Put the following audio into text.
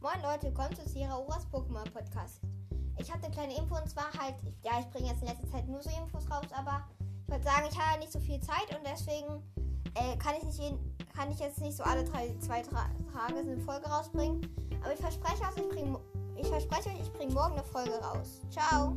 Moin Leute, willkommen zu Sierra Uras Pokémon Podcast. Ich habe eine kleine Info und zwar halt, ja, ich bringe jetzt in letzter Zeit nur so Infos raus, aber ich würde sagen, ich habe nicht so viel Zeit und deswegen äh, kann, ich nicht jeden, kann ich jetzt nicht so alle drei, zwei Tra Tage eine Folge rausbringen. Aber ich verspreche euch, ich, bring, ich verspreche euch, ich bringe morgen eine Folge raus. Ciao!